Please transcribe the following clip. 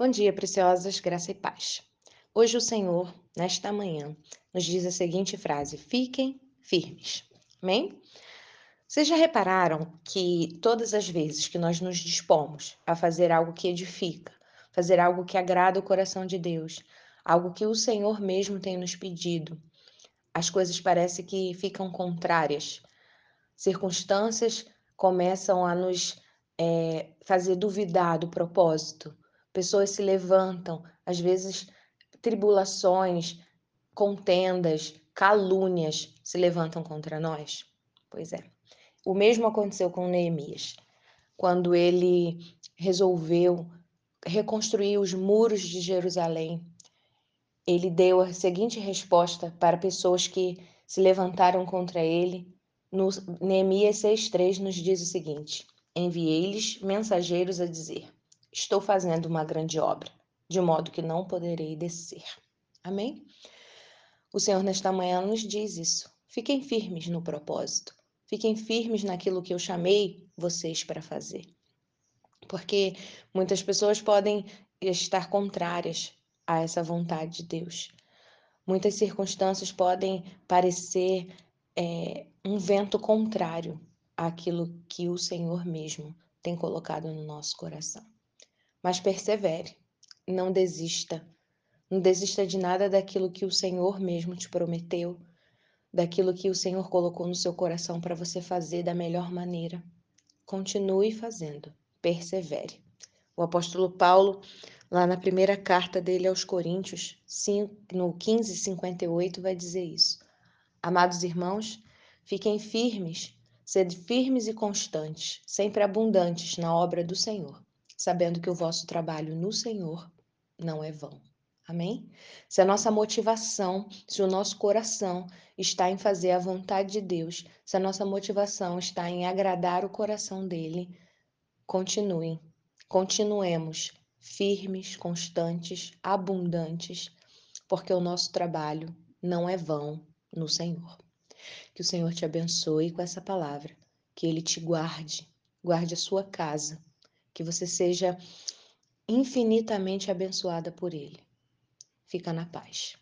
Bom dia, preciosas, graça e paz. Hoje o Senhor, nesta manhã, nos diz a seguinte frase: Fiquem firmes. Amém? Vocês já repararam que todas as vezes que nós nos dispomos a fazer algo que edifica, fazer algo que agrada o coração de Deus, algo que o Senhor mesmo tem nos pedido, as coisas parecem que ficam contrárias. Circunstâncias começam a nos é, fazer duvidar do propósito pessoas se levantam, às vezes tribulações, contendas, calúnias se levantam contra nós. Pois é. O mesmo aconteceu com Neemias, quando ele resolveu reconstruir os muros de Jerusalém. Ele deu a seguinte resposta para pessoas que se levantaram contra ele. No Neemias 6:3 nos diz o seguinte: Enviei-lhes mensageiros a dizer: Estou fazendo uma grande obra, de modo que não poderei descer. Amém? O Senhor, nesta manhã, nos diz isso. Fiquem firmes no propósito. Fiquem firmes naquilo que eu chamei vocês para fazer. Porque muitas pessoas podem estar contrárias a essa vontade de Deus. Muitas circunstâncias podem parecer é, um vento contrário àquilo que o Senhor mesmo tem colocado no nosso coração. Mas persevere, não desista. Não desista de nada daquilo que o Senhor mesmo te prometeu, daquilo que o Senhor colocou no seu coração para você fazer da melhor maneira. Continue fazendo, persevere. O apóstolo Paulo, lá na primeira carta dele aos Coríntios, no 15:58, vai dizer isso. Amados irmãos, fiquem firmes, sede firmes e constantes, sempre abundantes na obra do Senhor sabendo que o vosso trabalho no Senhor não é vão. Amém? Se a nossa motivação, se o nosso coração está em fazer a vontade de Deus, se a nossa motivação está em agradar o coração dele, continuem, continuemos firmes, constantes, abundantes, porque o nosso trabalho não é vão no Senhor. Que o Senhor te abençoe com essa palavra, que ele te guarde, guarde a sua casa que você seja infinitamente abençoada por Ele. Fica na paz.